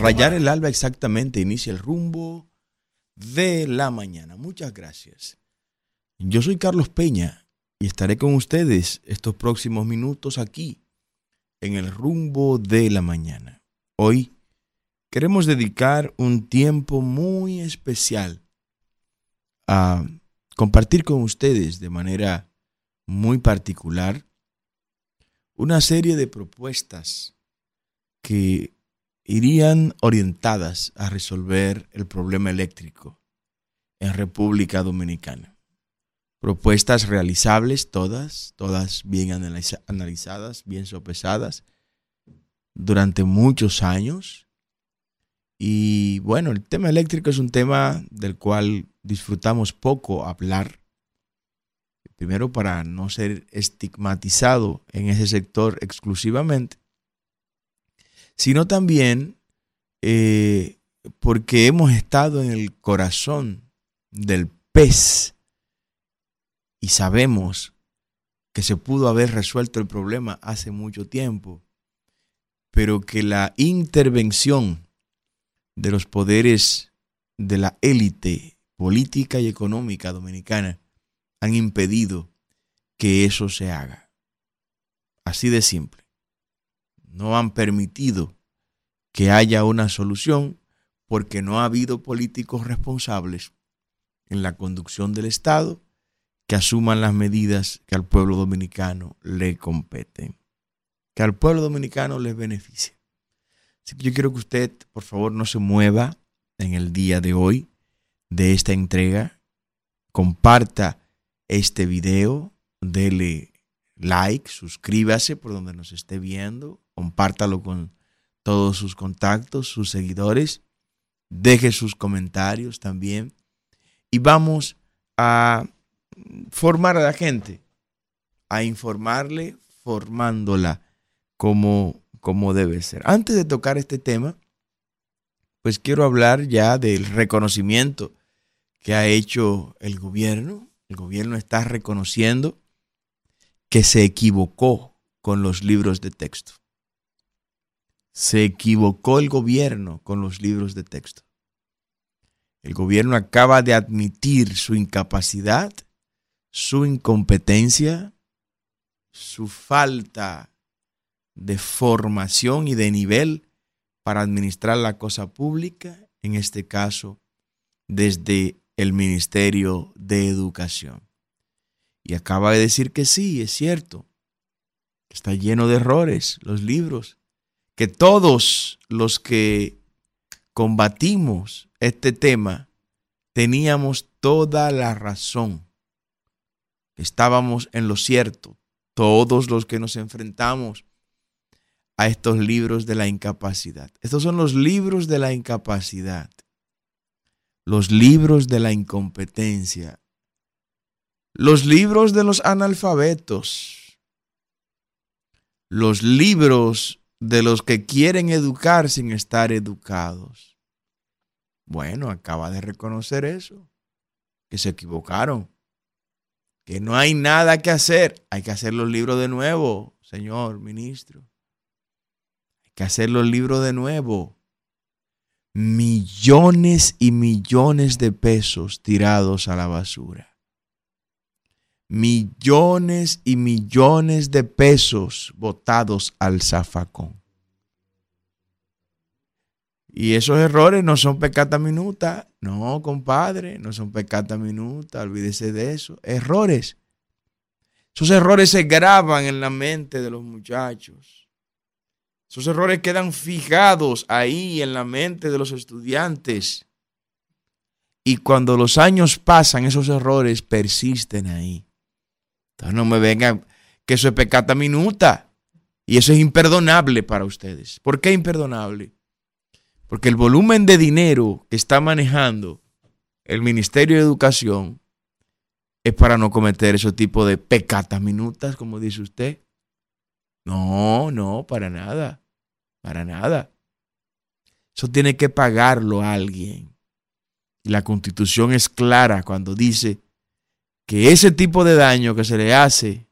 rayar el alba exactamente inicia el rumbo de la mañana. Muchas gracias. Yo soy Carlos Peña y estaré con ustedes estos próximos minutos aquí en el rumbo de la mañana. Hoy queremos dedicar un tiempo muy especial a compartir con ustedes de manera muy particular una serie de propuestas que irían orientadas a resolver el problema eléctrico en República Dominicana. Propuestas realizables todas, todas bien analizadas, bien sopesadas durante muchos años. Y bueno, el tema eléctrico es un tema del cual disfrutamos poco hablar. Primero para no ser estigmatizado en ese sector exclusivamente sino también eh, porque hemos estado en el corazón del pez y sabemos que se pudo haber resuelto el problema hace mucho tiempo, pero que la intervención de los poderes de la élite política y económica dominicana han impedido que eso se haga. Así de simple no han permitido que haya una solución porque no ha habido políticos responsables en la conducción del Estado que asuman las medidas que al pueblo dominicano le competen, que al pueblo dominicano les beneficie. Así que yo quiero que usted, por favor, no se mueva en el día de hoy de esta entrega, comparta este video, dele like, suscríbase por donde nos esté viendo, compártalo con todos sus contactos, sus seguidores, deje sus comentarios también y vamos a formar a la gente, a informarle formándola como, debe ser. Antes de tocar este tema, pues quiero hablar ya del reconocimiento que ha hecho el gobierno. El gobierno está reconociendo que se equivocó con los libros de texto. Se equivocó el gobierno con los libros de texto. El gobierno acaba de admitir su incapacidad, su incompetencia, su falta de formación y de nivel para administrar la cosa pública, en este caso desde el Ministerio de Educación. Y acaba de decir que sí, es cierto, está lleno de errores los libros, que todos los que combatimos este tema teníamos toda la razón. Estábamos en lo cierto, todos los que nos enfrentamos a estos libros de la incapacidad. Estos son los libros de la incapacidad, los libros de la incompetencia, los libros de los analfabetos, los libros de los que quieren educar sin estar educados. Bueno, acaba de reconocer eso, que se equivocaron, que no hay nada que hacer. Hay que hacer los libros de nuevo, señor ministro. Hay que hacer los libros de nuevo. Millones y millones de pesos tirados a la basura millones y millones de pesos botados al zafacón. Y esos errores no son pecata minuta. No, compadre, no son pecata minuta. Olvídese de eso. Errores. Esos errores se graban en la mente de los muchachos. Esos errores quedan fijados ahí en la mente de los estudiantes. Y cuando los años pasan, esos errores persisten ahí. Entonces no me vengan que eso es pecata minuta. Y eso es imperdonable para ustedes. ¿Por qué imperdonable? Porque el volumen de dinero que está manejando el Ministerio de Educación es para no cometer ese tipo de pecatas minutas, como dice usted. No, no, para nada. Para nada. Eso tiene que pagarlo alguien. Y la constitución es clara cuando dice que ese tipo de daño que se le hace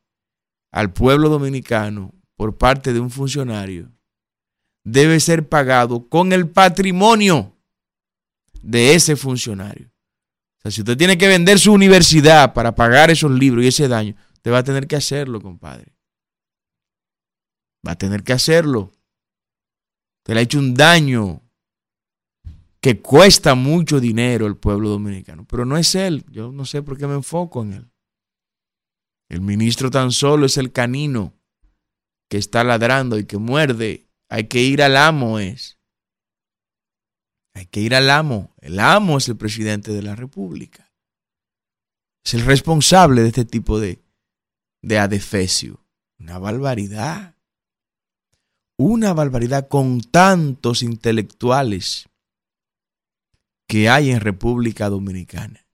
al pueblo dominicano por parte de un funcionario debe ser pagado con el patrimonio de ese funcionario. O sea, si usted tiene que vender su universidad para pagar esos libros y ese daño, usted va a tener que hacerlo, compadre. Va a tener que hacerlo. Usted le ha hecho un daño que cuesta mucho dinero al pueblo dominicano. Pero no es él. Yo no sé por qué me enfoco en él. El ministro tan solo es el canino que está ladrando y que muerde. Hay que ir al amo, es. Hay que ir al amo. El amo es el presidente de la República. Es el responsable de este tipo de, de adefesio. Una barbaridad. Una barbaridad con tantos intelectuales que hay en República Dominicana.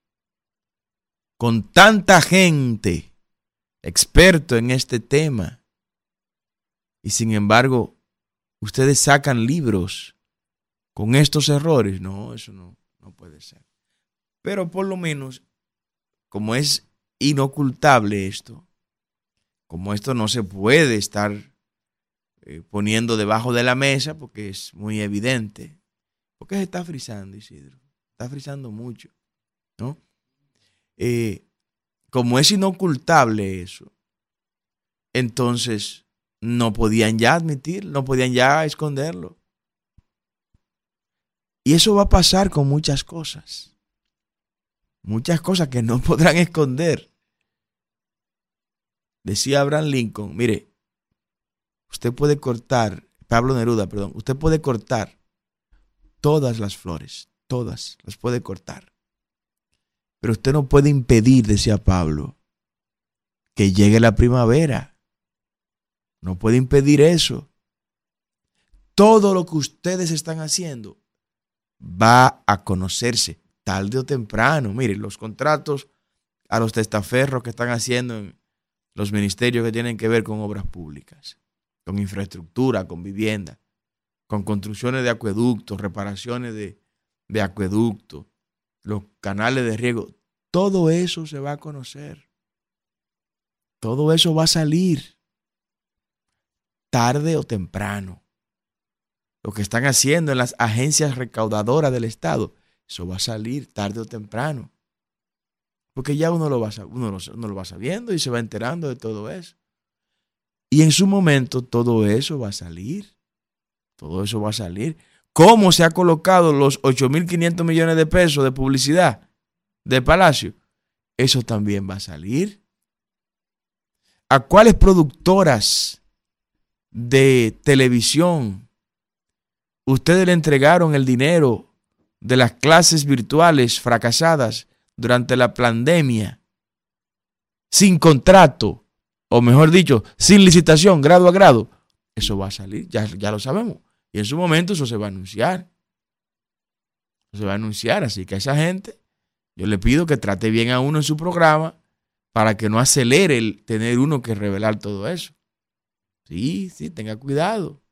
Con tanta gente experto en este tema. Y sin embargo, ustedes sacan libros con estos errores. No, eso no, no puede ser. Pero por lo menos, como es inocultable esto, como esto no se puede estar eh, poniendo debajo de la mesa porque es muy evidente. ¿Por qué se está frizando, Isidro? Está frizando mucho, ¿no? Eh, como es inocultable eso, entonces no podían ya admitir, no podían ya esconderlo. Y eso va a pasar con muchas cosas. Muchas cosas que no podrán esconder. Decía Abraham Lincoln, mire, usted puede cortar, Pablo Neruda, perdón, usted puede cortar todas las flores, todas las puede cortar. Pero usted no puede impedir, decía Pablo, que llegue la primavera. No puede impedir eso. Todo lo que ustedes están haciendo va a conocerse tarde o temprano. Miren, los contratos a los testaferros que están haciendo en los ministerios que tienen que ver con obras públicas, con infraestructura, con vivienda, con construcciones de acueductos, reparaciones de, de acueductos, los canales de riego, todo eso se va a conocer. Todo eso va a salir tarde o temprano. Lo que están haciendo en las agencias recaudadoras del Estado, eso va a salir tarde o temprano. Porque ya uno lo va, uno uno lo va sabiendo y se va enterando de todo eso. Y en su momento todo eso va a salir. Todo eso va a salir cómo se ha colocado los 8.500 millones de pesos de publicidad de Palacio, eso también va a salir. ¿A cuáles productoras de televisión ustedes le entregaron el dinero de las clases virtuales fracasadas durante la pandemia sin contrato, o mejor dicho, sin licitación, grado a grado? Eso va a salir, ya, ya lo sabemos. Y en su momento eso se va a anunciar. se va a anunciar. Así que a esa gente, yo le pido que trate bien a uno en su programa para que no acelere el tener uno que revelar todo eso. Sí, sí, tenga cuidado.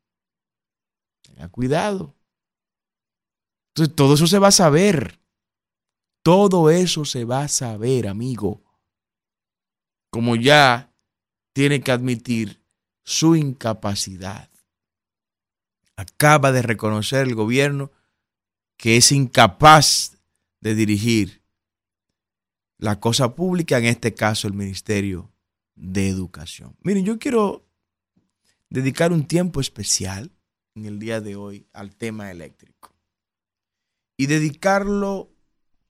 Tenga cuidado. Entonces todo eso se va a saber. Todo eso se va a saber, amigo. Como ya tiene que admitir su incapacidad acaba de reconocer el gobierno que es incapaz de dirigir la cosa pública, en este caso el Ministerio de Educación. Miren, yo quiero dedicar un tiempo especial en el día de hoy al tema eléctrico y dedicarlo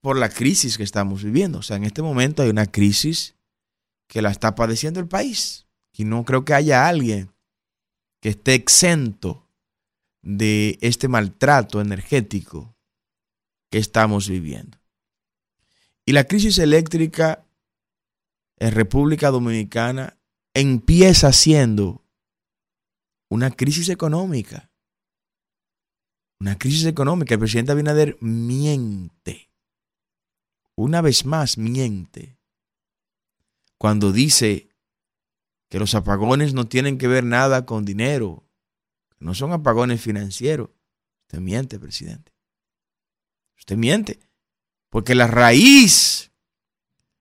por la crisis que estamos viviendo. O sea, en este momento hay una crisis que la está padeciendo el país y no creo que haya alguien que esté exento de este maltrato energético que estamos viviendo. Y la crisis eléctrica en República Dominicana empieza siendo una crisis económica. Una crisis económica. El presidente Abinader miente. Una vez más miente. Cuando dice que los apagones no tienen que ver nada con dinero, no son apagones financieros. Usted miente, presidente. Usted miente. Porque la raíz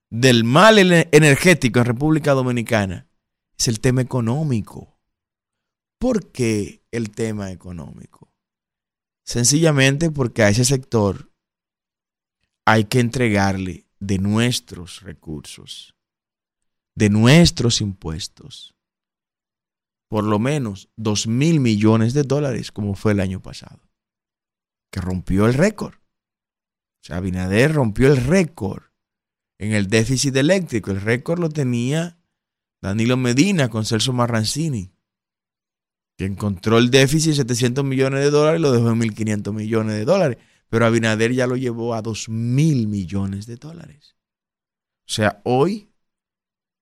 del mal energético en República Dominicana es el tema económico. ¿Por qué el tema económico? Sencillamente porque a ese sector hay que entregarle de nuestros recursos, de nuestros impuestos, por lo menos dos mil millones de dólares, como fue el año pasado, que rompió el récord. O sea, Abinader rompió el récord en el déficit eléctrico. El récord lo tenía Danilo Medina con Celso Marrancini, que encontró el déficit de 700 millones de dólares y lo dejó en 1.500 millones de dólares. Pero Abinader ya lo llevó a 2 mil millones de dólares. O sea, hoy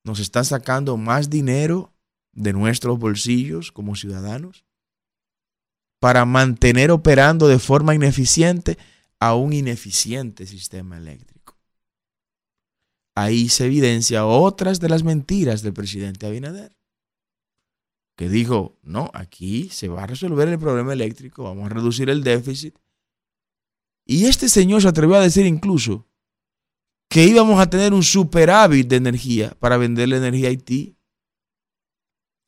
nos están sacando más dinero de nuestros bolsillos como ciudadanos para mantener operando de forma ineficiente a un ineficiente sistema eléctrico. Ahí se evidencia otras de las mentiras del presidente Abinader, que dijo, no, aquí se va a resolver el problema eléctrico, vamos a reducir el déficit. Y este señor se atrevió a decir incluso que íbamos a tener un superávit de energía para venderle energía a Haití.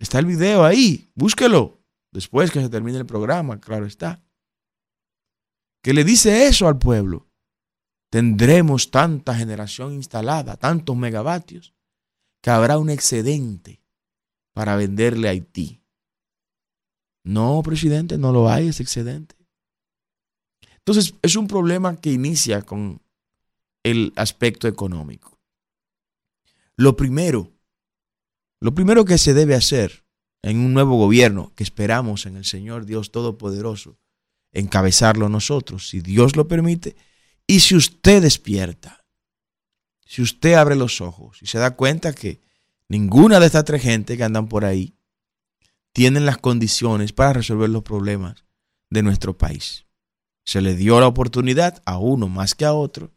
Está el video ahí, búsquelo. Después que se termine el programa, claro está que le dice eso al pueblo, tendremos tanta generación instalada, tantos megavatios, que habrá un excedente para venderle a Haití. No, presidente, no lo hay ese excedente. Entonces, es un problema que inicia con el aspecto económico. Lo primero, lo primero que se debe hacer en un nuevo gobierno que esperamos en el Señor Dios Todopoderoso encabezarlo nosotros, si Dios lo permite, y si usted despierta, si usted abre los ojos y se da cuenta que ninguna de estas tres gente que andan por ahí tienen las condiciones para resolver los problemas de nuestro país. Se le dio la oportunidad a uno más que a otro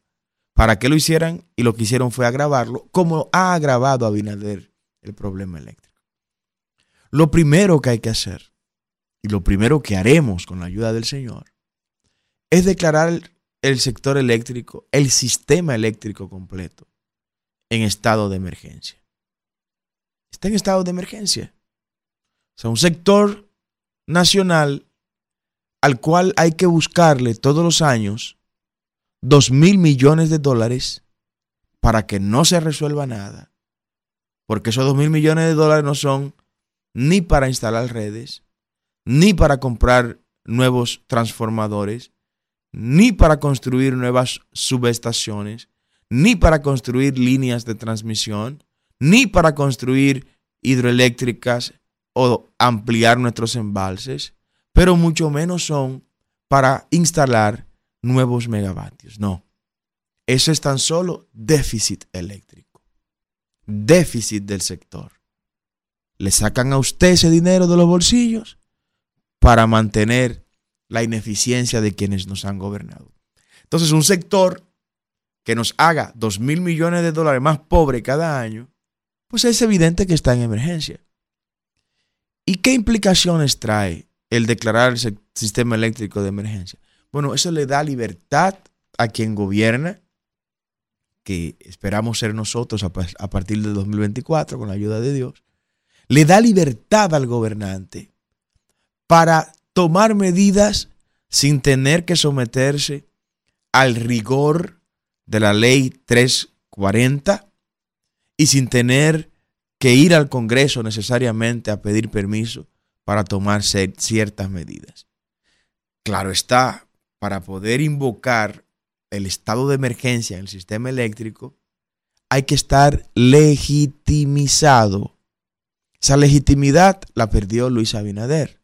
para que lo hicieran y lo que hicieron fue agravarlo, como ha agravado a Binader el problema eléctrico. Lo primero que hay que hacer y lo primero que haremos con la ayuda del Señor es declarar el sector eléctrico, el sistema eléctrico completo, en estado de emergencia. Está en estado de emergencia. O sea, un sector nacional al cual hay que buscarle todos los años dos mil millones de dólares para que no se resuelva nada. Porque esos dos mil millones de dólares no son ni para instalar redes, ni para comprar nuevos transformadores, ni para construir nuevas subestaciones, ni para construir líneas de transmisión, ni para construir hidroeléctricas o ampliar nuestros embalses, pero mucho menos son para instalar nuevos megavatios. No, eso es tan solo déficit eléctrico, déficit del sector. Le sacan a usted ese dinero de los bolsillos para mantener la ineficiencia de quienes nos han gobernado. Entonces, un sector que nos haga dos mil millones de dólares más pobre cada año, pues es evidente que está en emergencia. ¿Y qué implicaciones trae el declarar el sistema eléctrico de emergencia? Bueno, eso le da libertad a quien gobierna, que esperamos ser nosotros a partir del 2024 con la ayuda de Dios. Le da libertad al gobernante para tomar medidas sin tener que someterse al rigor de la ley 340 y sin tener que ir al Congreso necesariamente a pedir permiso para tomar ciertas medidas. Claro está, para poder invocar el estado de emergencia en el sistema eléctrico, hay que estar legitimizado. Esa legitimidad la perdió Luis Abinader.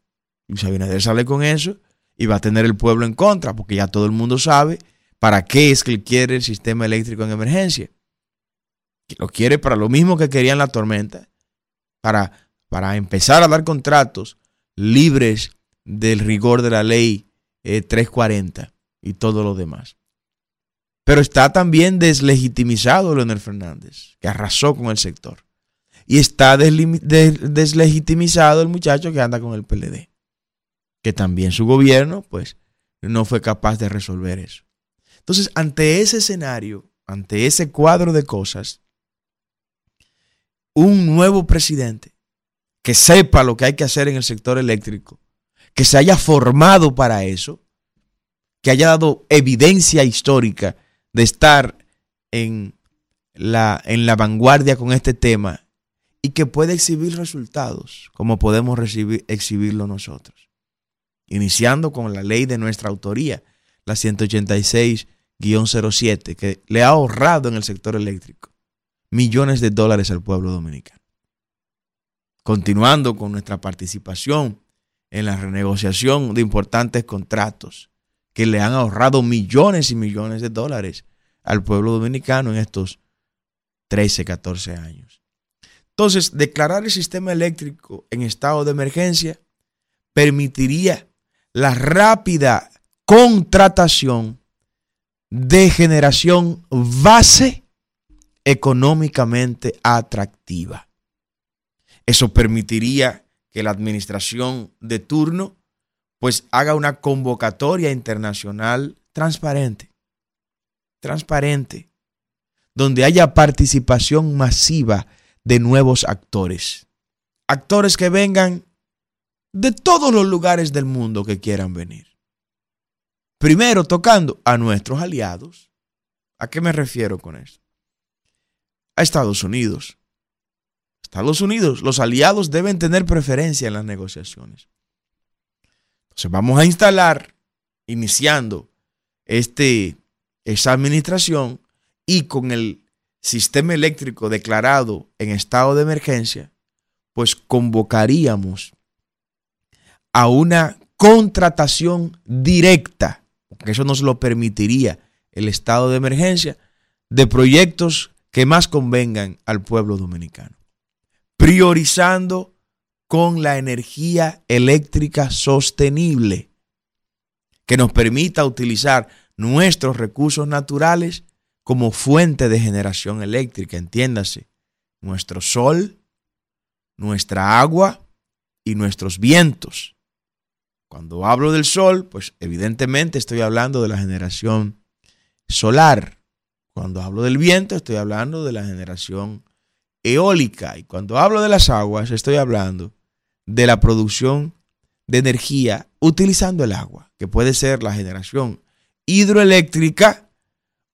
Luis Abinader sale con eso y va a tener el pueblo en contra, porque ya todo el mundo sabe para qué es que quiere el sistema eléctrico en emergencia. Lo quiere para lo mismo que querían la tormenta, para, para empezar a dar contratos libres del rigor de la ley 340 eh, y todo lo demás. Pero está también deslegitimizado Leonel Fernández, que arrasó con el sector. Y está deslegitimizado el muchacho que anda con el PLD que también su gobierno, pues, no fue capaz de resolver eso. Entonces, ante ese escenario, ante ese cuadro de cosas, un nuevo presidente que sepa lo que hay que hacer en el sector eléctrico, que se haya formado para eso, que haya dado evidencia histórica de estar en la, en la vanguardia con este tema y que puede exhibir resultados como podemos recibir, exhibirlo nosotros. Iniciando con la ley de nuestra autoría, la 186-07, que le ha ahorrado en el sector eléctrico millones de dólares al pueblo dominicano. Continuando con nuestra participación en la renegociación de importantes contratos que le han ahorrado millones y millones de dólares al pueblo dominicano en estos 13, 14 años. Entonces, declarar el sistema eléctrico en estado de emergencia permitiría la rápida contratación de generación base económicamente atractiva. Eso permitiría que la administración de turno pues haga una convocatoria internacional transparente, transparente, donde haya participación masiva de nuevos actores. Actores que vengan de todos los lugares del mundo que quieran venir. Primero tocando a nuestros aliados. ¿A qué me refiero con esto? A Estados Unidos. Estados Unidos, los aliados deben tener preferencia en las negociaciones. Vamos a instalar, iniciando este, esa administración y con el sistema eléctrico declarado en estado de emergencia, pues convocaríamos a una contratación directa, porque eso nos lo permitiría el estado de emergencia, de proyectos que más convengan al pueblo dominicano, priorizando con la energía eléctrica sostenible, que nos permita utilizar nuestros recursos naturales como fuente de generación eléctrica, entiéndase, nuestro sol, nuestra agua y nuestros vientos. Cuando hablo del sol, pues evidentemente estoy hablando de la generación solar. Cuando hablo del viento, estoy hablando de la generación eólica. Y cuando hablo de las aguas, estoy hablando de la producción de energía utilizando el agua, que puede ser la generación hidroeléctrica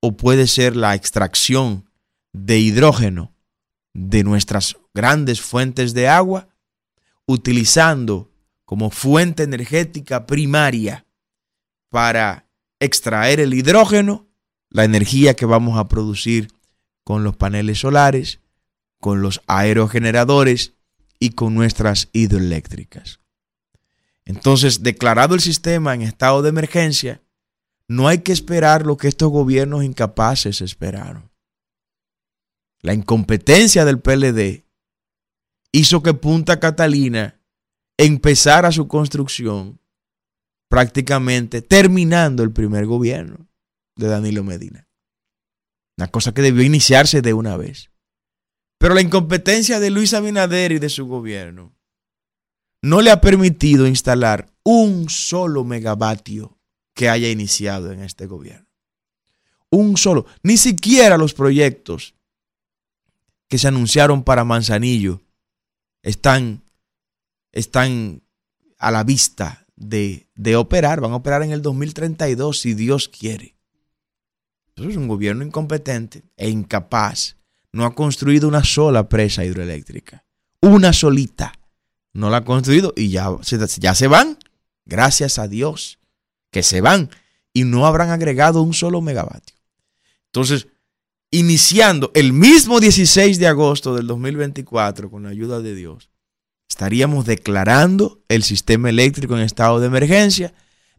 o puede ser la extracción de hidrógeno de nuestras grandes fuentes de agua, utilizando como fuente energética primaria para extraer el hidrógeno, la energía que vamos a producir con los paneles solares, con los aerogeneradores y con nuestras hidroeléctricas. Entonces, declarado el sistema en estado de emergencia, no hay que esperar lo que estos gobiernos incapaces esperaron. La incompetencia del PLD hizo que Punta Catalina empezara su construcción prácticamente terminando el primer gobierno de Danilo Medina. Una cosa que debió iniciarse de una vez. Pero la incompetencia de Luis Abinader y de su gobierno no le ha permitido instalar un solo megavatio que haya iniciado en este gobierno. Un solo, ni siquiera los proyectos que se anunciaron para Manzanillo están están a la vista de, operar. Van a operar en el 2032 si Dios quiere. Entonces es un gobierno incompetente e incapaz. No ha construido una sola presa hidroeléctrica. Una solita. No la ha construido y ya, ya se van. Gracias a Dios que se van y no habrán agregado un solo megavatio. Entonces, iniciando el mismo 16 de agosto del 2024 con la ayuda de Dios, estaríamos declarando el sistema eléctrico en estado de emergencia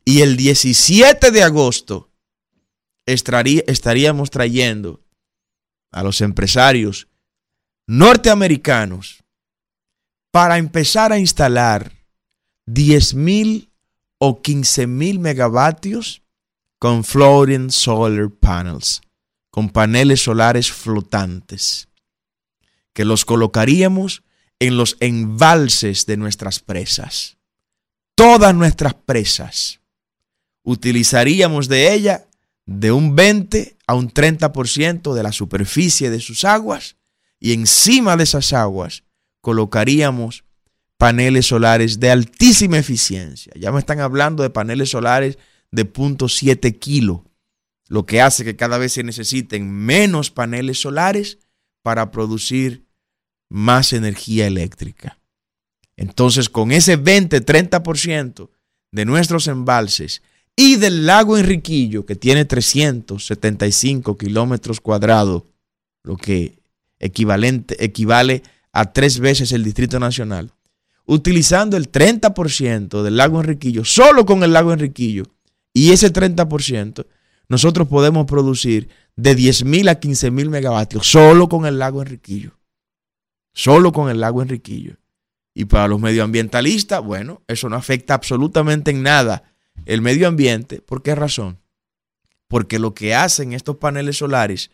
y el 17 de agosto estaríamos trayendo a los empresarios norteamericanos para empezar a instalar 10 mil o 15 mil megavatios con floating solar panels, con paneles solares flotantes, que los colocaríamos en los embalses de nuestras presas. Todas nuestras presas. Utilizaríamos de ella de un 20 a un 30% de la superficie de sus aguas y encima de esas aguas colocaríamos paneles solares de altísima eficiencia. Ya me están hablando de paneles solares de 0.7 kilo, lo que hace que cada vez se necesiten menos paneles solares para producir más energía eléctrica. Entonces, con ese 20-30% de nuestros embalses y del lago Enriquillo, que tiene 375 kilómetros cuadrados, lo que equivalente, equivale a tres veces el Distrito Nacional, utilizando el 30% del lago Enriquillo, solo con el lago Enriquillo, y ese 30%, nosotros podemos producir de 10 mil a 15 mil megavatios solo con el lago Enriquillo. Solo con el lago Enriquillo. Y para los medioambientalistas, bueno, eso no afecta absolutamente en nada el medio ambiente. ¿Por qué razón? Porque lo que hacen estos paneles solares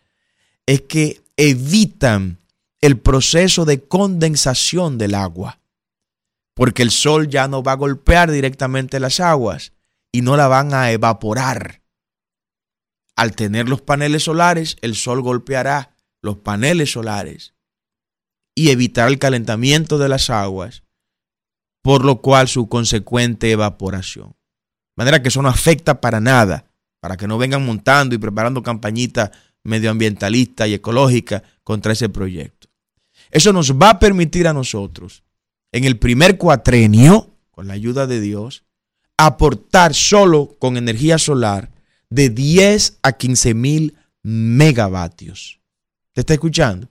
es que evitan el proceso de condensación del agua. Porque el sol ya no va a golpear directamente las aguas y no la van a evaporar. Al tener los paneles solares, el sol golpeará los paneles solares y evitar el calentamiento de las aguas, por lo cual su consecuente evaporación. Manera que eso no afecta para nada, para que no vengan montando y preparando campañitas medioambientalistas y ecológicas contra ese proyecto. Eso nos va a permitir a nosotros, en el primer cuatrenio, con la ayuda de Dios, aportar solo con energía solar de 10 a 15 mil megavatios. ¿Te está escuchando?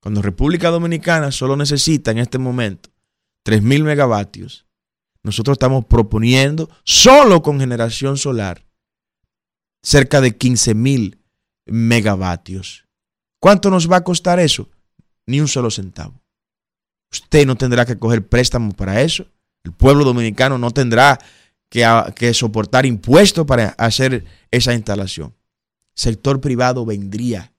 Cuando República Dominicana solo necesita en este momento 3 mil megavatios, nosotros estamos proponiendo solo con generación solar cerca de 15 mil megavatios. ¿Cuánto nos va a costar eso? Ni un solo centavo. Usted no tendrá que coger préstamos para eso. El pueblo dominicano no tendrá que, soportar impuestos para hacer esa instalación. Sector privado vendría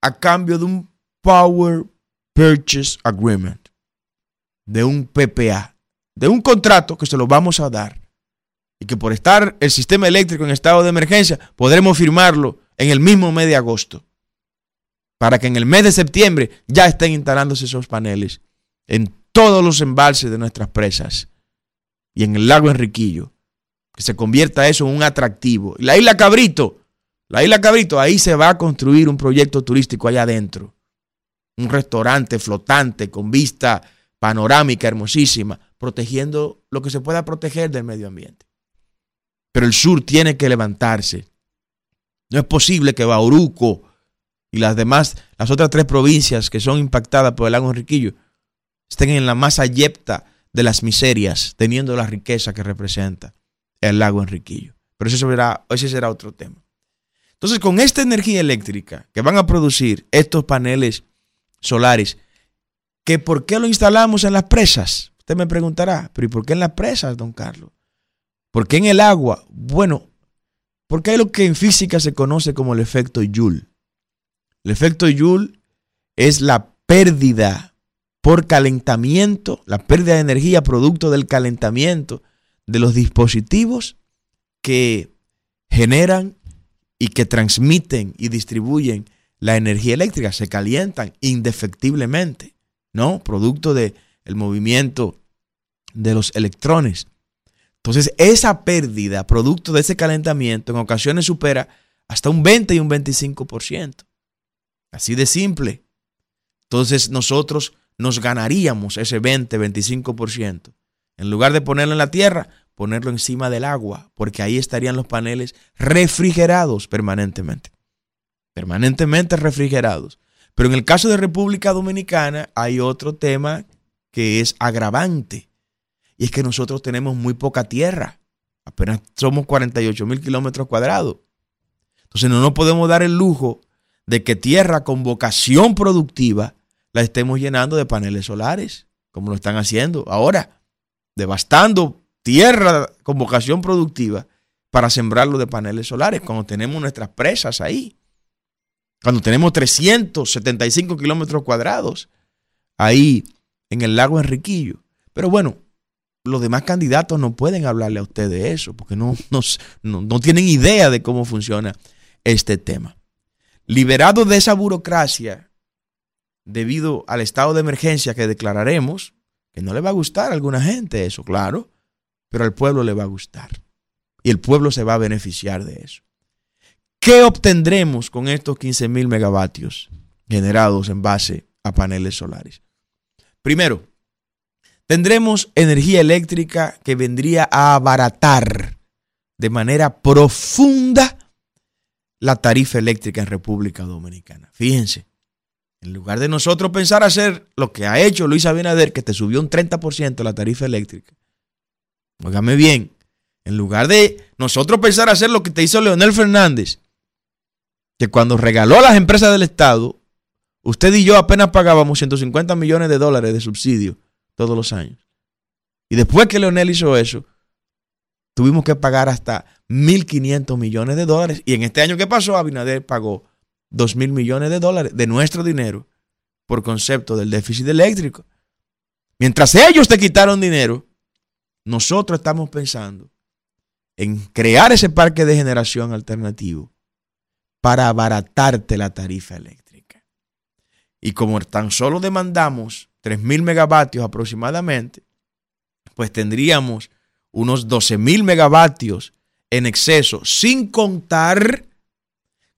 a cambio de un Power Purchase Agreement, de un PPA, de un contrato que se lo vamos a dar y que por estar el sistema eléctrico en estado de emergencia podremos firmarlo en el mismo mes de agosto para que en el mes de septiembre ya estén instalándose esos paneles en todos los embalses de nuestras presas y en el lago Enriquillo. Que se convierta eso en un atractivo. Y la isla Cabrito, la isla Cabrito, ahí se va a construir un proyecto turístico allá adentro. Un restaurante flotante con vista panorámica hermosísima, protegiendo lo que se pueda proteger del medio ambiente. Pero el sur tiene que levantarse. No es posible que Bauruco y las demás, las otras tres provincias que son impactadas por el lago Enriquillo, estén en la más ayepta de las miserias, teniendo la riqueza que representa el lago Enriquillo. Pero ese será, ese será otro tema. Entonces, con esta energía eléctrica que van a producir estos paneles solares, que ¿por qué lo instalamos en las presas? Usted me preguntará, pero ¿y por qué en las presas, don Carlos? ¿Por qué en el agua? Bueno, porque hay lo que en física se conoce como el efecto Joule. El efecto Joule es la pérdida por calentamiento, la pérdida de energía producto del calentamiento de los dispositivos que generan y que transmiten y distribuyen la energía eléctrica, se calientan indefectiblemente, ¿no? Producto del movimiento de los electrones. Entonces, esa pérdida, producto de ese calentamiento, en ocasiones supera hasta un 20 y un 25%. Así de simple. Entonces, nosotros nos ganaríamos ese 20, 25%. En lugar de ponerlo en la tierra, ponerlo encima del agua, porque ahí estarían los paneles refrigerados permanentemente. Permanentemente refrigerados. Pero en el caso de República Dominicana hay otro tema que es agravante. Y es que nosotros tenemos muy poca tierra. Apenas somos 48 mil kilómetros cuadrados. Entonces no nos podemos dar el lujo de que tierra con vocación productiva la estemos llenando de paneles solares, como lo están haciendo ahora, devastando tierra con vocación productiva para sembrarlo de paneles solares, cuando tenemos nuestras presas ahí, cuando tenemos 375 kilómetros cuadrados ahí en el lago Enriquillo. Pero bueno, los demás candidatos no pueden hablarle a usted de eso, porque no, no, no tienen idea de cómo funciona este tema. Liberado de esa burocracia debido al estado de emergencia que declararemos, Que no le va a gustar a alguna gente eso, claro, pero al pueblo le va a gustar. Y el pueblo se va a beneficiar de eso. ¿Qué obtendremos con estos 15 mil megavatios generados en base a paneles solares? Primero, tendremos energía eléctrica que vendría a abaratar de manera profunda la tarifa eléctrica en República Dominicana. Fíjense, en lugar de nosotros pensar hacer lo que ha hecho Luis Abinader, que te subió un 30% la tarifa eléctrica, óigame bien, en lugar de nosotros pensar hacer lo que te hizo Leonel Fernández, que cuando regaló a las empresas del Estado, usted y yo apenas pagábamos 150 millones de dólares de subsidio todos los años. Y después que Leonel hizo eso, tuvimos que pagar hasta 1.500 millones de dólares. Y en este año que pasó, Abinader pagó 2.000 millones de dólares de nuestro dinero por concepto del déficit eléctrico. Mientras ellos te quitaron dinero, nosotros estamos pensando en crear ese parque de generación alternativo para abaratarte la tarifa eléctrica. Y como tan solo demandamos 3.000 megavatios aproximadamente, pues tendríamos unos 12 mil megavatios en exceso, sin contar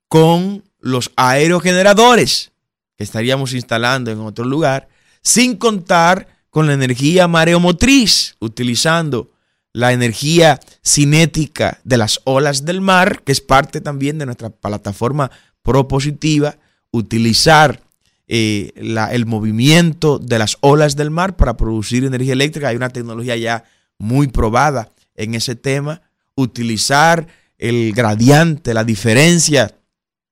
con los aerogeneradores que estaríamos instalando en otro lugar, sin contar con la energía mareomotriz, utilizando la energía cinética de las olas del mar, que es parte también de nuestra plataforma propositiva, utilizar eh, el movimiento de las olas del mar para producir energía eléctrica. Hay una tecnología ya muy probada en ese tema, utilizar el gradiente, la diferencia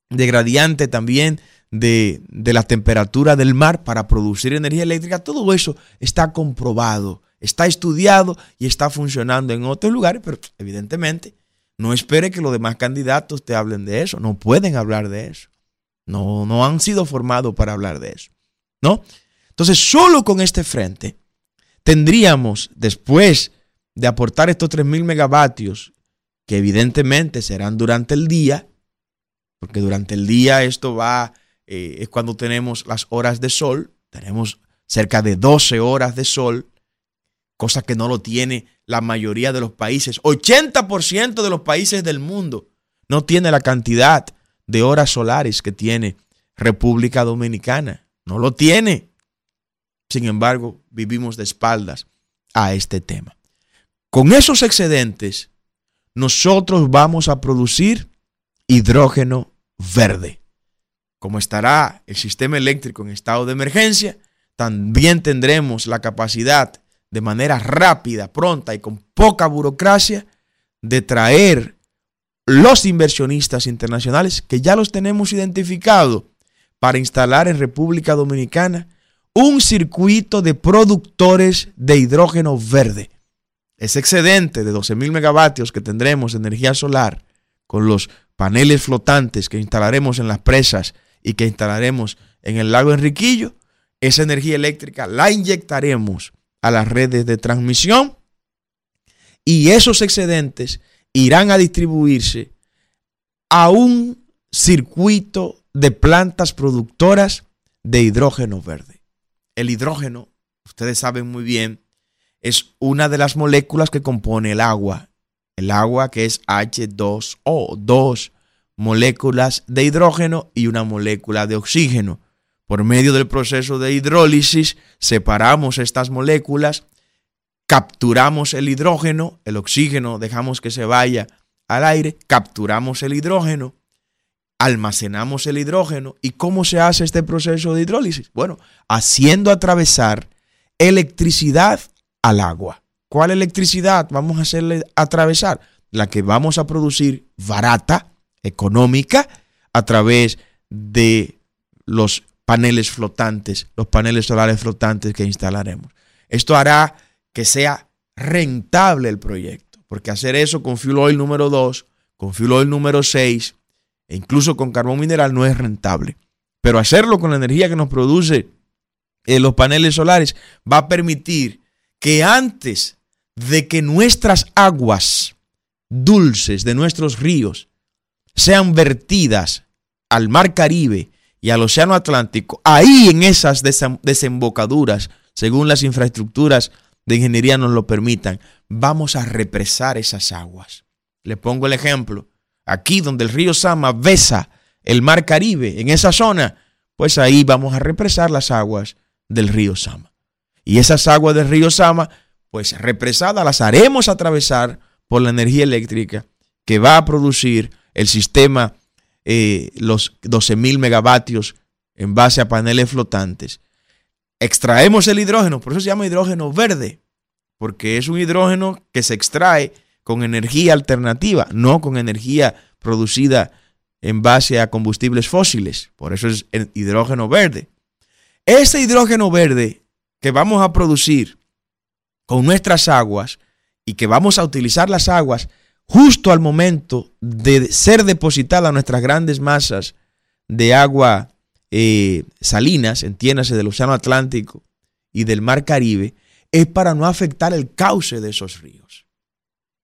de gradiente también de, de, la temperatura del mar para producir energía eléctrica, todo eso está comprobado, está estudiado y está funcionando en otros lugares, pero evidentemente no espere que los demás candidatos te hablen de eso, no pueden hablar de eso, no, no han sido formados para hablar de eso, ¿no? Entonces, solo con este frente tendríamos después de aportar estos 3.000 megavatios, que evidentemente serán durante el día, porque durante el día esto va, eh, es cuando tenemos las horas de sol, tenemos cerca de 12 horas de sol, cosa que no lo tiene la mayoría de los países. 80% de los países del mundo no tiene la cantidad de horas solares que tiene República Dominicana. No lo tiene. Sin embargo, vivimos de espaldas a este tema. Con esos excedentes, nosotros vamos a producir hidrógeno verde. Como estará el sistema eléctrico en estado de emergencia, también tendremos la capacidad de manera rápida, pronta y con poca burocracia de traer los inversionistas internacionales que ya los tenemos identificados para instalar en República Dominicana un circuito de productores de hidrógeno verde. Ese excedente de 12 mil megavatios que tendremos de energía solar con los paneles flotantes que instalaremos en las presas y que instalaremos en el lago Enriquillo, esa energía eléctrica la inyectaremos a las redes de transmisión y esos excedentes irán a distribuirse a un circuito de plantas productoras de hidrógeno verde. El hidrógeno, ustedes saben muy bien, es una de las moléculas que compone el agua. El agua que es H2O, dos moléculas de hidrógeno y una molécula de oxígeno. Por medio del proceso de hidrólisis separamos estas moléculas, capturamos el hidrógeno, el oxígeno dejamos que se vaya al aire, capturamos el hidrógeno, almacenamos el hidrógeno. ¿Y cómo se hace este proceso de hidrólisis? Bueno, haciendo atravesar electricidad al agua. ¿Cuál electricidad vamos a hacerle atravesar? La que vamos a producir barata, económica, a través de los paneles flotantes, los paneles solares flotantes que instalaremos. Esto hará que sea rentable el proyecto, porque hacer eso con fuel oil número 2, con fuel oil número 6 e incluso con carbón mineral no es rentable. Pero hacerlo con la energía que nos produce eh, los paneles solares va a permitir que antes de que nuestras aguas dulces de nuestros ríos sean vertidas al mar Caribe y al Océano Atlántico, ahí en esas desembocaduras según las infraestructuras de ingeniería nos lo permitan, vamos a represar esas aguas. Le pongo el ejemplo. Aquí donde el río Sama besa el mar Caribe, en esa zona, pues ahí vamos a represar las aguas del río Sama. Y esas aguas del río Sama, pues represadas, las haremos atravesar por la energía eléctrica que va a producir el sistema, eh, los 12 mil megavatios en base a paneles flotantes. Extraemos el hidrógeno, por eso se llama hidrógeno verde, porque es un hidrógeno que se extrae con energía alternativa, no con energía producida en base a combustibles fósiles. Por eso es el hidrógeno verde. Ese hidrógeno verde que vamos a producir con nuestras aguas y que vamos a utilizar las aguas justo al momento de ser depositada nuestras grandes masas de agua eh, salinas, entiéndase, del Océano Atlántico y del Mar Caribe, es para no afectar el cauce de esos ríos.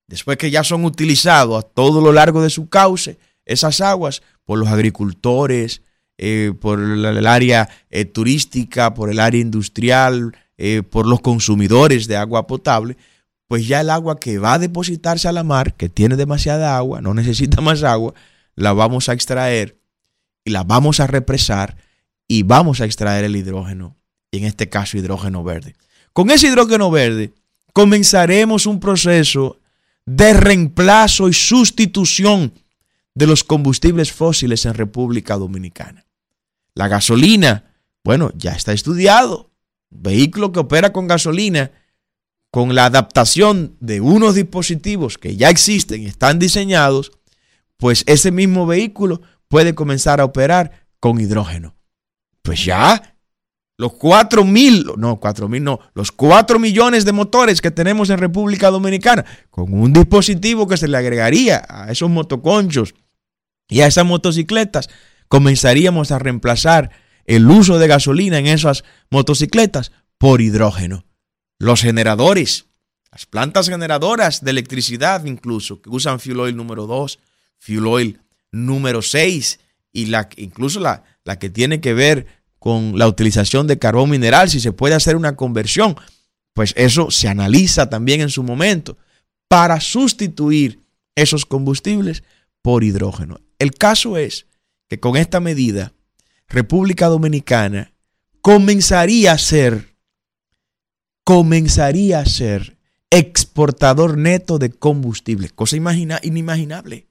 Después que ya son utilizados a todo lo largo de su cauce, esas aguas por los agricultores, eh, por el área eh, turística, por el área industrial, por los consumidores de agua potable, pues ya el agua que va a depositarse a la mar, que tiene demasiada agua, no necesita más agua, la vamos a extraer y la vamos a represar y vamos a extraer el hidrógeno, y en este caso hidrógeno verde. Con ese hidrógeno verde comenzaremos un proceso de reemplazo y sustitución de los combustibles fósiles en República Dominicana. La gasolina, bueno, ya está estudiado. Vehículo que opera con gasolina, con la adaptación de unos dispositivos que ya existen y están diseñados, pues ese mismo vehículo puede comenzar a operar con hidrógeno. Pues ya, los 4 mil, no, 4 mil no, los 4 millones de motores que tenemos en República Dominicana, con un dispositivo que se le agregaría a esos motoconchos y a esas motocicletas comenzaríamos a reemplazar el uso de gasolina en esas motocicletas por hidrógeno. Los generadores, las plantas generadoras de electricidad incluso, que usan fuel oil número 2, fuel oil número 6 y la, incluso la, la que tiene que ver con la utilización de carbón mineral, si se puede hacer una conversión, pues eso se analiza también en su momento para sustituir esos combustibles por hidrógeno. El caso es que con esta medida, República Dominicana comenzaría a ser, comenzaría a ser exportador neto de combustible, cosa inimaginable.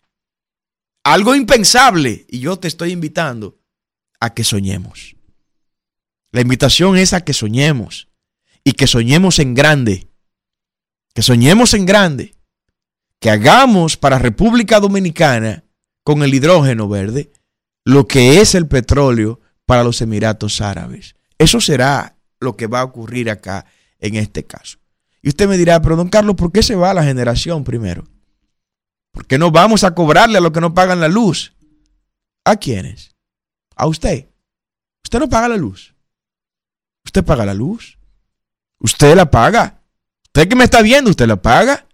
Algo impensable. Y yo te estoy invitando a que soñemos. La invitación es a que soñemos y que soñemos en grande. Que soñemos en grande. Que hagamos para República Dominicana con el hidrógeno verde lo que es el petróleo para los Emiratos Árabes. Eso será lo que va a ocurrir acá en este caso. Y usted me dirá, pero don Carlos, ¿por qué se va la generación primero? ¿Por qué no vamos a cobrarle a los que no pagan la luz? ¿A quiénes? A usted. Usted no paga la luz. Usted paga la luz. Usted la paga. Usted que me está viendo, usted la paga.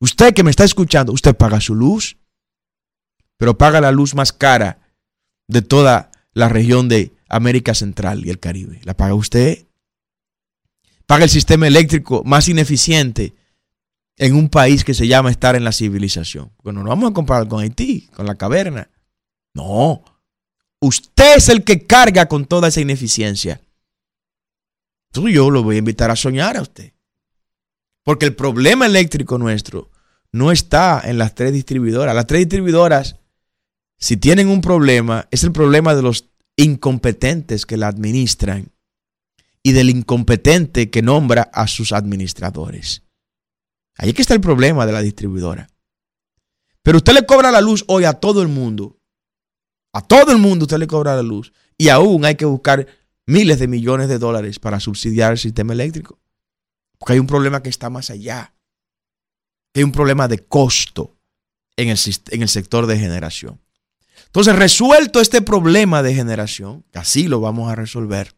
Usted que me está escuchando, usted paga su luz pero paga la luz más cara de toda la región de América Central y el Caribe. ¿La paga usted? Paga el sistema eléctrico más ineficiente en un país que se llama estar en la civilización. Bueno, no vamos a comparar con Haití, con la caverna. No. Usted es el que carga con toda esa ineficiencia. Tú yo lo voy a invitar a soñar a usted. Porque el problema eléctrico nuestro no está en las tres distribuidoras. Las tres distribuidoras si tienen un problema, es el problema de los incompetentes que la administran y del incompetente que nombra a sus administradores. Ahí es que está el problema de la distribuidora. Pero usted le cobra la luz hoy a todo el mundo. A todo el mundo usted le cobra la luz. Y aún hay que buscar miles de millones de dólares para subsidiar el sistema eléctrico. Porque hay un problema que está más allá. hay un problema de costo en el, en el sector de generación. Entonces, resuelto este problema de generación, así lo vamos a resolver,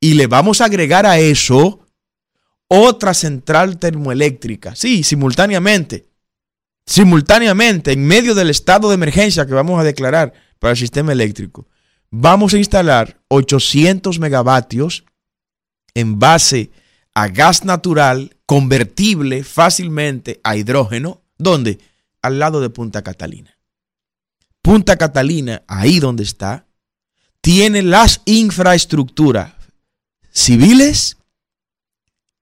y le vamos a agregar a eso otra central termoeléctrica, sí, simultáneamente, simultáneamente, en medio del estado de emergencia que vamos a declarar para el sistema eléctrico, vamos a instalar 800 megavatios en base a gas natural convertible fácilmente a hidrógeno. ¿Dónde? Al lado de Punta Catalina. Punta Catalina, ahí donde está, tiene las infraestructuras civiles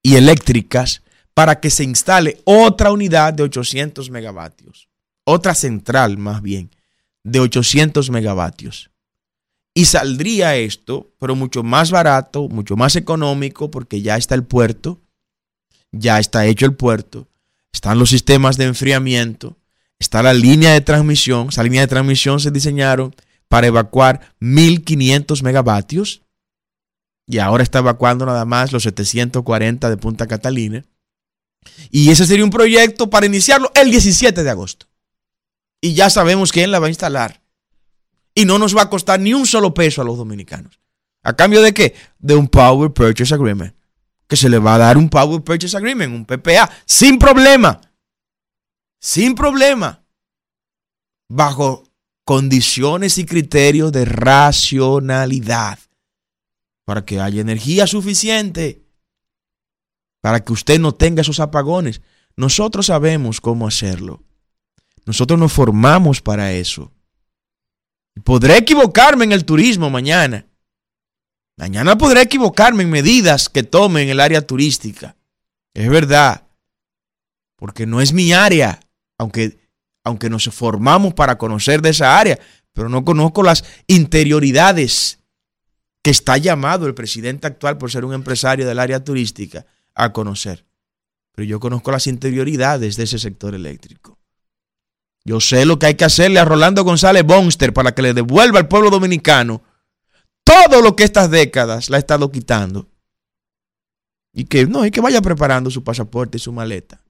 y eléctricas para que se instale otra unidad de 800 megavatios, otra central más bien, de 800 megavatios. Y saldría esto, pero mucho más barato, mucho más económico, porque ya está el puerto, ya está hecho el puerto, están los sistemas de enfriamiento, está la línea de transmisión. Esa línea de transmisión se diseñaron para evacuar 1500 megavatios y ahora está evacuando nada más los 740 de Punta Catalina. Y ese sería un proyecto para iniciarlo el 17 de agosto. Y ya sabemos quién la va a instalar. Y no nos va a costar ni un solo peso a los dominicanos. ¿A cambio de qué? De un Power Purchase Agreement. Que se le va a dar un Power Purchase Agreement, un PPA, sin problema. Sin problema. Bajo condiciones y criterios de racionalidad. Para que haya energía suficiente para que usted no tenga esos apagones. Nosotros sabemos cómo hacerlo. Nosotros nos formamos para eso. Podré equivocarme en el turismo mañana. Mañana podré equivocarme en medidas que tome en el área turística. Es verdad. Porque no es mi área, aunque, aunque nos formamos para conocer de esa área, pero no conozco las interioridades que está llamado el presidente actual por ser un empresario del área turística a conocer. Pero yo conozco las interioridades de ese sector eléctrico. Yo sé lo que hay que hacerle a Rolando González Bonster para que le devuelva al pueblo dominicano todo lo que estas décadas le ha estado quitando. Y que no, y que vaya preparando su pasaporte y su maleta.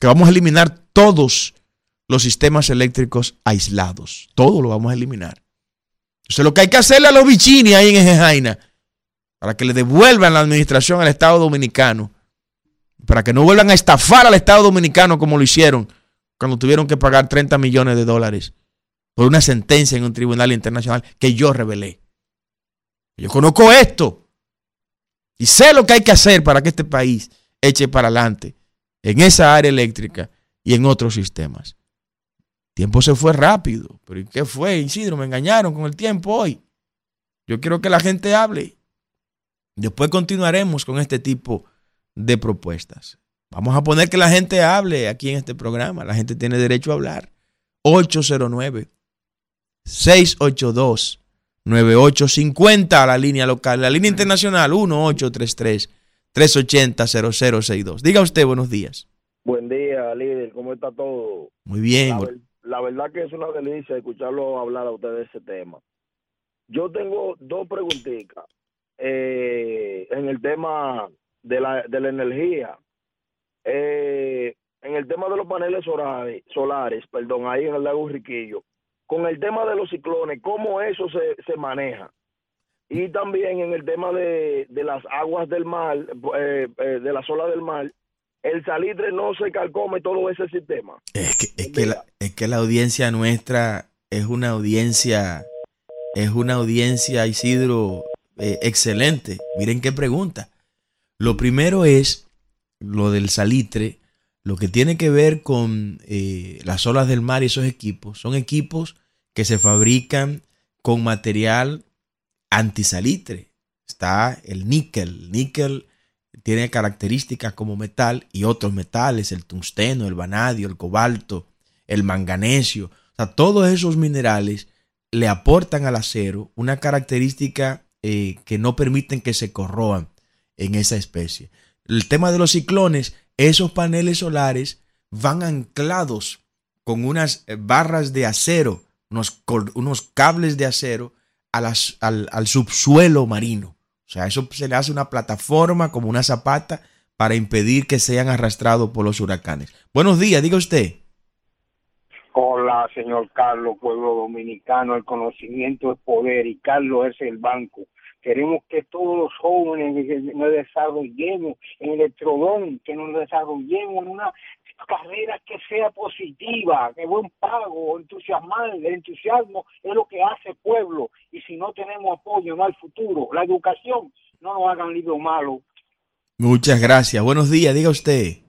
Que vamos a eliminar todos los sistemas eléctricos aislados. Todo lo vamos a eliminar. Eso es lo que hay que hacerle a los bichini ahí en Ejejaina para que le devuelvan la administración al Estado Dominicano, para que no vuelvan a estafar al Estado Dominicano como lo hicieron cuando tuvieron que pagar 30 millones de dólares por una sentencia en un tribunal internacional que yo revelé. Yo conozco esto y sé lo que hay que hacer para que este país eche para adelante en esa área eléctrica y en otros sistemas. Tiempo se fue rápido, pero ¿y qué fue, Isidro? Me engañaron con el tiempo hoy. Yo quiero que la gente hable. Después continuaremos con este tipo de propuestas. Vamos a poner que la gente hable aquí en este programa. La gente tiene derecho a hablar. 809 682 9850 la línea local, la línea internacional 1833 380 0062. Diga usted buenos días. Buen día, líder. ¿Cómo está todo? Muy bien. La, verdad que es una delicia escucharlo hablar a usted de ese tema. Yo tengo dos preguntitas eh, en el tema de la, de la energía, eh, en el tema de los paneles solares, solares, perdón, ahí en el lago Riquillo, con el tema de los ciclones, ¿cómo eso se, se maneja? Y también en el tema de, de las aguas del mar, eh, eh, de la sola del mar, el salitre no se calcome todo ese sistema. Es que, es que, la, es que la audiencia nuestra es una audiencia, es una audiencia, Isidro, eh, excelente. Miren qué pregunta. Lo primero es lo del salitre, lo que tiene que ver con eh, las olas del mar y esos equipos. Son equipos que se fabrican con material antisalitre. Está el níquel. El níquel tiene características como metal y otros metales, el tungsteno, el vanadio, el cobalto, el manganesio. O sea, todos esos minerales le aportan al acero una característica eh, que no permiten que se corroan en esa especie. El tema de los ciclones, esos paneles solares van anclados con unas eh, barras de acero, unos, unos cables de acero al, al subsuelo marino. O sea, eso se le hace una plataforma como una zapata para impedir que sean arrastrados por los huracanes. Buenos días, diga usted. Hola, señor Carlos, pueblo dominicano. El conocimiento es poder y Carlos es el banco. Queremos que todos los jóvenes nos desarrollemos en el electrodón, que nos desarrollemos en una carrera que sea positiva, de buen pago, entusiasmar, el entusiasmo es lo que hace pueblo y si no tenemos apoyo no hay futuro. La educación no nos hagan libros malos. Muchas gracias. Buenos días, diga usted.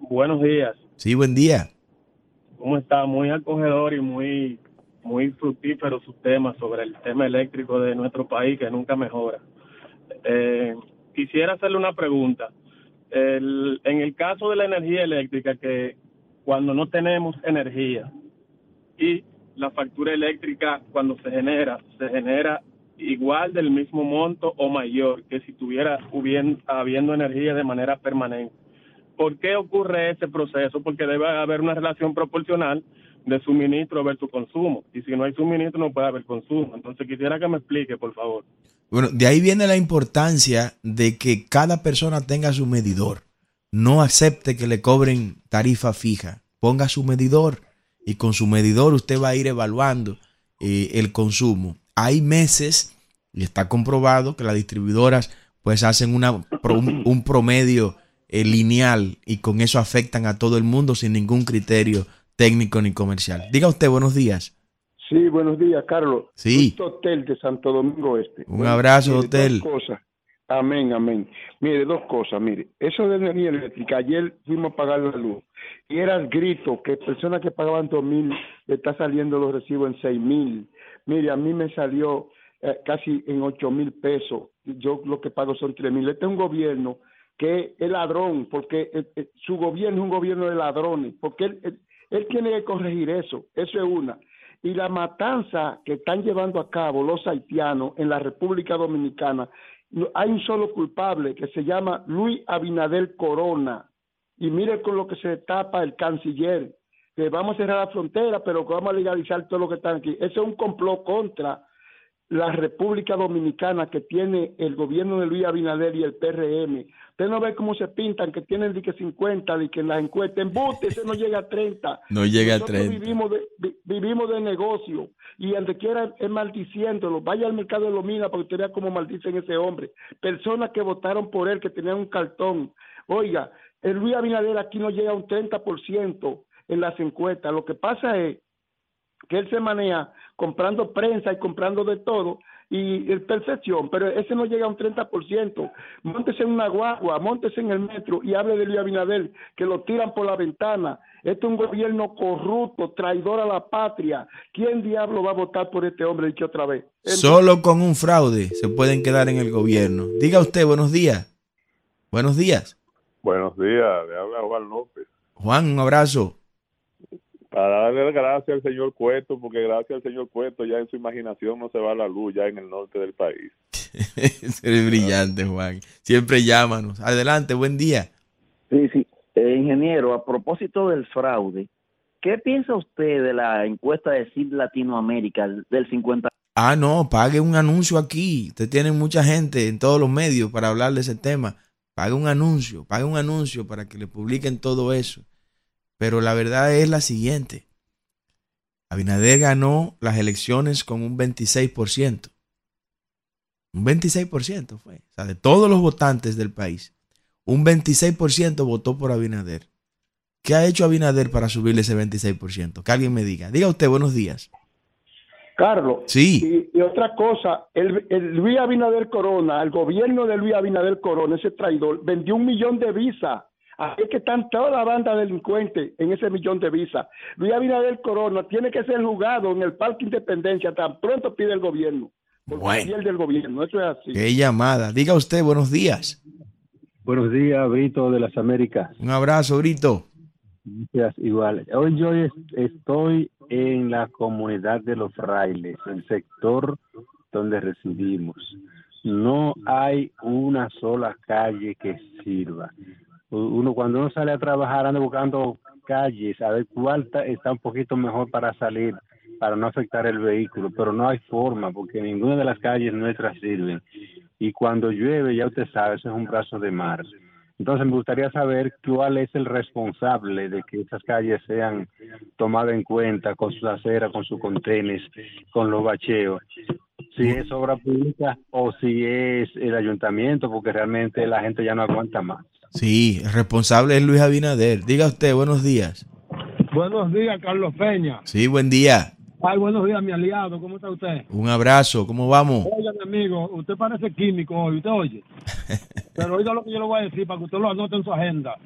Buenos días. Sí, buen día. ¿Cómo está? Muy acogedor y muy muy fructífero sus temas sobre el tema eléctrico de nuestro país que nunca mejora. Eh, quisiera hacerle una pregunta. El, en el caso de la energía eléctrica, que cuando no tenemos energía y la factura eléctrica cuando se genera, se genera igual del mismo monto o mayor que si tuviera habiendo energía de manera permanente. ¿Por qué ocurre ese proceso? Porque debe haber una relación proporcional de suministro versus consumo. Y si no hay suministro, no puede haber consumo. Entonces quisiera que me explique, por favor. Bueno, de ahí viene la importancia de que cada persona tenga su medidor. No acepte que le cobren tarifa fija. Ponga su medidor y con su medidor usted va a ir evaluando eh, el consumo. Hay meses, y está comprobado, que las distribuidoras pues hacen una, un, promedio eh, lineal y con eso afectan a todo el mundo sin ningún criterio técnico ni comercial. Diga usted, buenos días. Sí, buenos días, Carlos. Sí. Hotel de Santo Domingo Este. Un abrazo, Hotel. Dos cosas. Amén, amén. Mire, dos cosas, mire. Eso de energía eléctrica, ayer fuimos a pagar la luz y era el grito que personas que pagaban dos mil le está saliendo los recibos en seis mil. Mire, a mí me salió eh, casi en ocho mil pesos. Yo lo que pago son tres mil. Este es un gobierno que es ladrón, porque eh, eh, su gobierno es un gobierno de ladrones, porque él, él tiene que corregir eso, eso es una. Y la matanza que están llevando a cabo los haitianos en la República Dominicana, hay un solo culpable que se llama Luis Abinader Corona. Y mire con lo que se tapa el canciller, que vamos a cerrar la frontera, pero que vamos a legalizar todo lo que está aquí. Ese es un complot contra la República Dominicana que tiene el gobierno de Luis Abinader y el PRM. Usted no ve cómo se pintan, que tienen de que 50, de que en las encuestas, embute, ese no llega a 30. No llega a 30. Vivimos de, vivimos de negocio y donde quiera es maldiciéndolo. Vaya al mercado de Lomina para que usted vea cómo maldicen ese hombre. Personas que votaron por él, que tenían un cartón. Oiga, el Luis Abinader aquí no llega a un 30% en las encuestas. Lo que pasa es que él se maneja comprando prensa y comprando de todo y es percepción, pero ese no llega a un 30%. Móntese en una guagua, móntese en el metro y hable de Luis Abinader, que lo tiran por la ventana. Este es un gobierno corrupto, traidor a la patria. ¿Quién diablo va a votar por este hombre? Dicho otra vez. Solo con un fraude se pueden quedar en el gobierno. Diga usted, buenos días. Buenos días. Buenos días, le habla Juan López. Juan, un abrazo para darle gracias al señor Cueto, porque gracias al señor Cueto ya en su imaginación no se va la luz ya en el norte del país. Eres brillante, Juan. Siempre llámanos. Adelante, buen día. Sí, sí. Eh, ingeniero, a propósito del fraude, ¿qué piensa usted de la encuesta de CID Latinoamérica del 50? Ah, no, pague un anuncio aquí. Usted tiene mucha gente en todos los medios para hablar de ese tema. Pague un anuncio, pague un anuncio para que le publiquen todo eso. Pero la verdad es la siguiente. Abinader ganó las elecciones con un 26%. Un 26% fue. O sea, de todos los votantes del país, un 26% votó por Abinader. ¿Qué ha hecho Abinader para subirle ese 26%? Que alguien me diga. Diga usted, buenos días. Carlos. Sí. Y, otra cosa, el, el, Luis Abinader Corona, el gobierno de Luis Abinader Corona, ese traidor, vendió un millón de visas Ahí es que están toda la banda delincuente en ese millón de visas. Luis Abinader Corona tiene que ser juzgado en el Parque Independencia tan pronto pide el gobierno. Bueno. del gobierno, eso es así. Qué llamada. Diga usted, buenos días. Buenos días, Brito de las Américas. Un abrazo, Brito. Gracias, igual. Hoy yo estoy en la comunidad de los frailes, el sector donde residimos. No hay una sola calle que sirva uno cuando uno sale a trabajar anda buscando calles a ver cuál está, un poquito mejor para salir para no afectar el vehículo pero no hay forma porque ninguna de las calles nuestras sirven y cuando llueve ya usted sabe eso es un brazo de mar entonces me gustaría saber cuál es el responsable de que esas calles sean tomadas en cuenta con sus aceras, con sus contenes, con los bacheos. Si es obra pública o si es el ayuntamiento, porque realmente la gente ya no aguanta más. Sí, el responsable es Luis Abinader. Diga usted, buenos días. Buenos días, Carlos Peña. Sí, buen día. Ay, buenos días, mi aliado. ¿Cómo está usted? Un abrazo, ¿cómo vamos? Mi amigo, usted parece químico hoy, ¿usted oye? Pero oiga lo que yo le voy a decir para que usted lo anote en su agenda.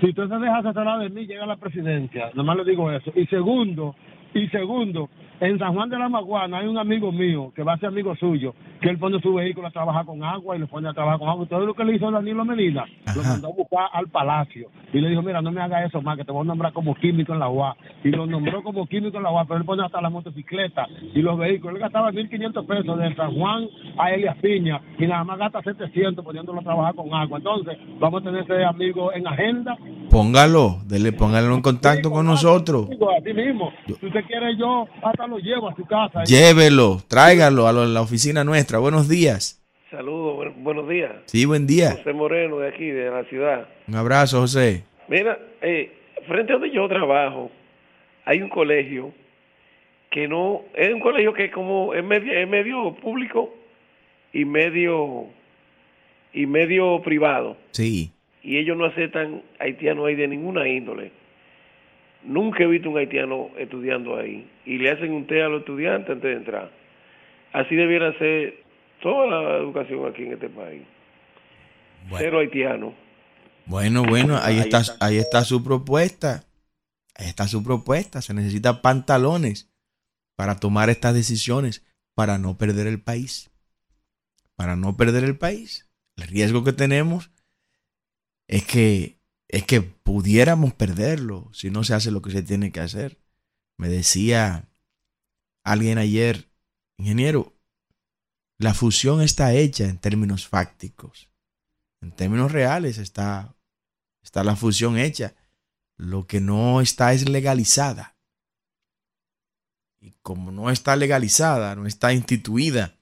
Si usted se deja asesorar de mí, llega a la presidencia. Nomás le digo eso. Y segundo, y segundo, en San Juan de la Maguana hay un amigo mío que va a ser amigo suyo, que él pone su vehículo a trabajar con agua y lo pone a trabajar con agua. Todo lo que le hizo Danilo Medina, lo mandó a buscar al palacio. Y le dijo, mira, no me hagas eso más, que te voy a nombrar como químico en la UA. Y lo nombró como químico en la UA, pero él pone hasta la motocicleta y los vehículos. Él gastaba 1.500 pesos de San Juan a Elias Piña y nada más gasta 700 poniéndolo a trabajar con agua. Entonces, vamos a tener ese amigo en agenda Póngalo, dele, póngalo en contacto con nosotros. A ti mismo. Si usted quiere, yo hasta lo llevo a su casa. Llévelo, tráigalo a la oficina nuestra. Buenos días. Saludos, buen- buenos días. Sí, buen día. José Moreno de aquí, de la ciudad. Un abrazo, José. Mira, eh, frente a donde yo trabajo, hay un colegio que no, es un colegio que como es medio, es medio público y medio y medio privado. Sí. Y ellos no aceptan haitianos ahí de ninguna índole. Nunca he visto un haitiano estudiando ahí. Y le hacen un té a los estudiantes antes de entrar. Así debiera ser toda la educación aquí en este país. Cero haitiano. Bueno, bueno, ahí Ahí está, está. ahí está su propuesta. Ahí está su propuesta. Se necesitan pantalones para tomar estas decisiones, para no perder el país. Para no perder el país. El riesgo que tenemos es que es que pudiéramos perderlo si no se hace lo que se tiene que hacer. Me decía alguien ayer, ingeniero, la fusión está hecha en términos fácticos. En términos reales está, está la fusión hecha. Lo que no está es legalizada. Y como no está legalizada, no está instituida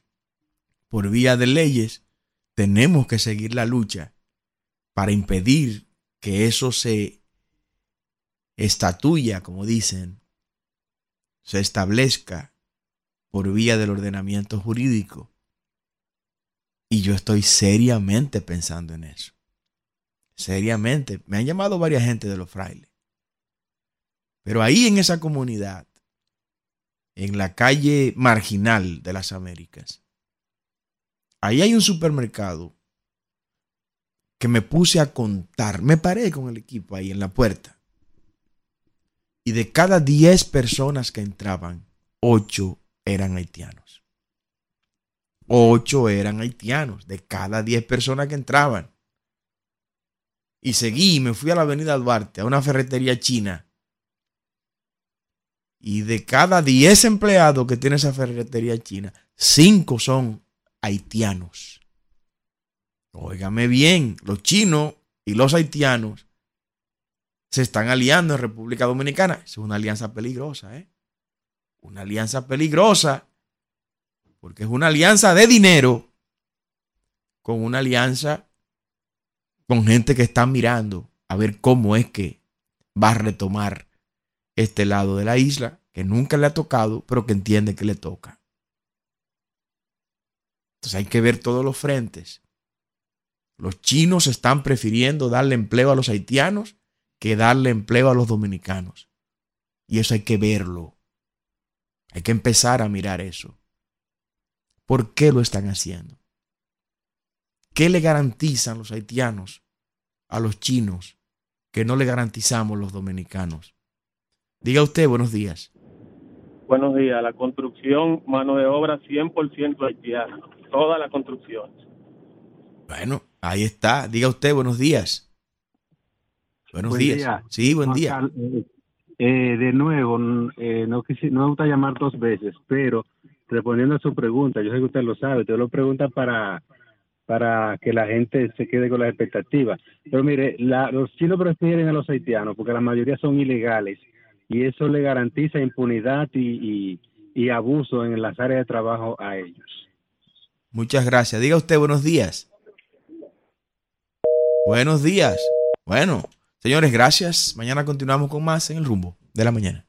por vía de leyes, tenemos que seguir la lucha para impedir que eso se estatuya, como dicen, se establezca por vía del ordenamiento jurídico. Y yo estoy seriamente pensando en eso. Seriamente. Me han llamado varias gente de los frailes. Pero ahí en esa comunidad, en la calle marginal de las Américas, ahí hay un supermercado que me puse a contar. Me paré con el equipo ahí en la puerta. Y de cada 10 personas que entraban, 8 eran haitianos. 8 eran haitianos de cada 10 personas que entraban. Y seguí, me fui a la avenida Duarte, a una ferretería china. Y de cada 10 empleados que tiene esa ferretería china, 5 son haitianos. Óigame bien, los chinos y los haitianos se están aliando en República Dominicana. Es una alianza peligrosa, ¿eh? Una alianza peligrosa, porque es una alianza de dinero con una alianza con gente que está mirando a ver cómo es que va a retomar este lado de la isla, que nunca le ha tocado, pero que entiende que le toca. Entonces hay que ver todos los frentes. Los chinos están prefiriendo darle empleo a los haitianos que darle empleo a los dominicanos. Y eso hay que verlo. Hay que empezar a mirar eso. ¿Por qué lo están haciendo? ¿Qué le garantizan los haitianos a los chinos que no le garantizamos los dominicanos? Diga usted, buenos días. Buenos días. La construcción, mano de obra 100% haitiana. Toda la construcción. Bueno, ahí está. Diga usted, buenos días. Buenos Buen días. día. Sí, buen Juan día. Eh, eh, de nuevo, eh, no, quisi- no me gusta llamar dos veces, pero respondiendo a su pregunta, yo sé que usted lo sabe, usted lo pregunta para, para que la gente se quede con las expectativas. Pero mire, la- los chinos prefieren a los haitianos porque la mayoría son ilegales y eso le garantiza impunidad y, y, y abuso en las áreas de trabajo a ellos. Muchas gracias. Diga usted, buenos días. Buenos días. Bueno, señores, gracias. Mañana continuamos con más en el rumbo de la mañana.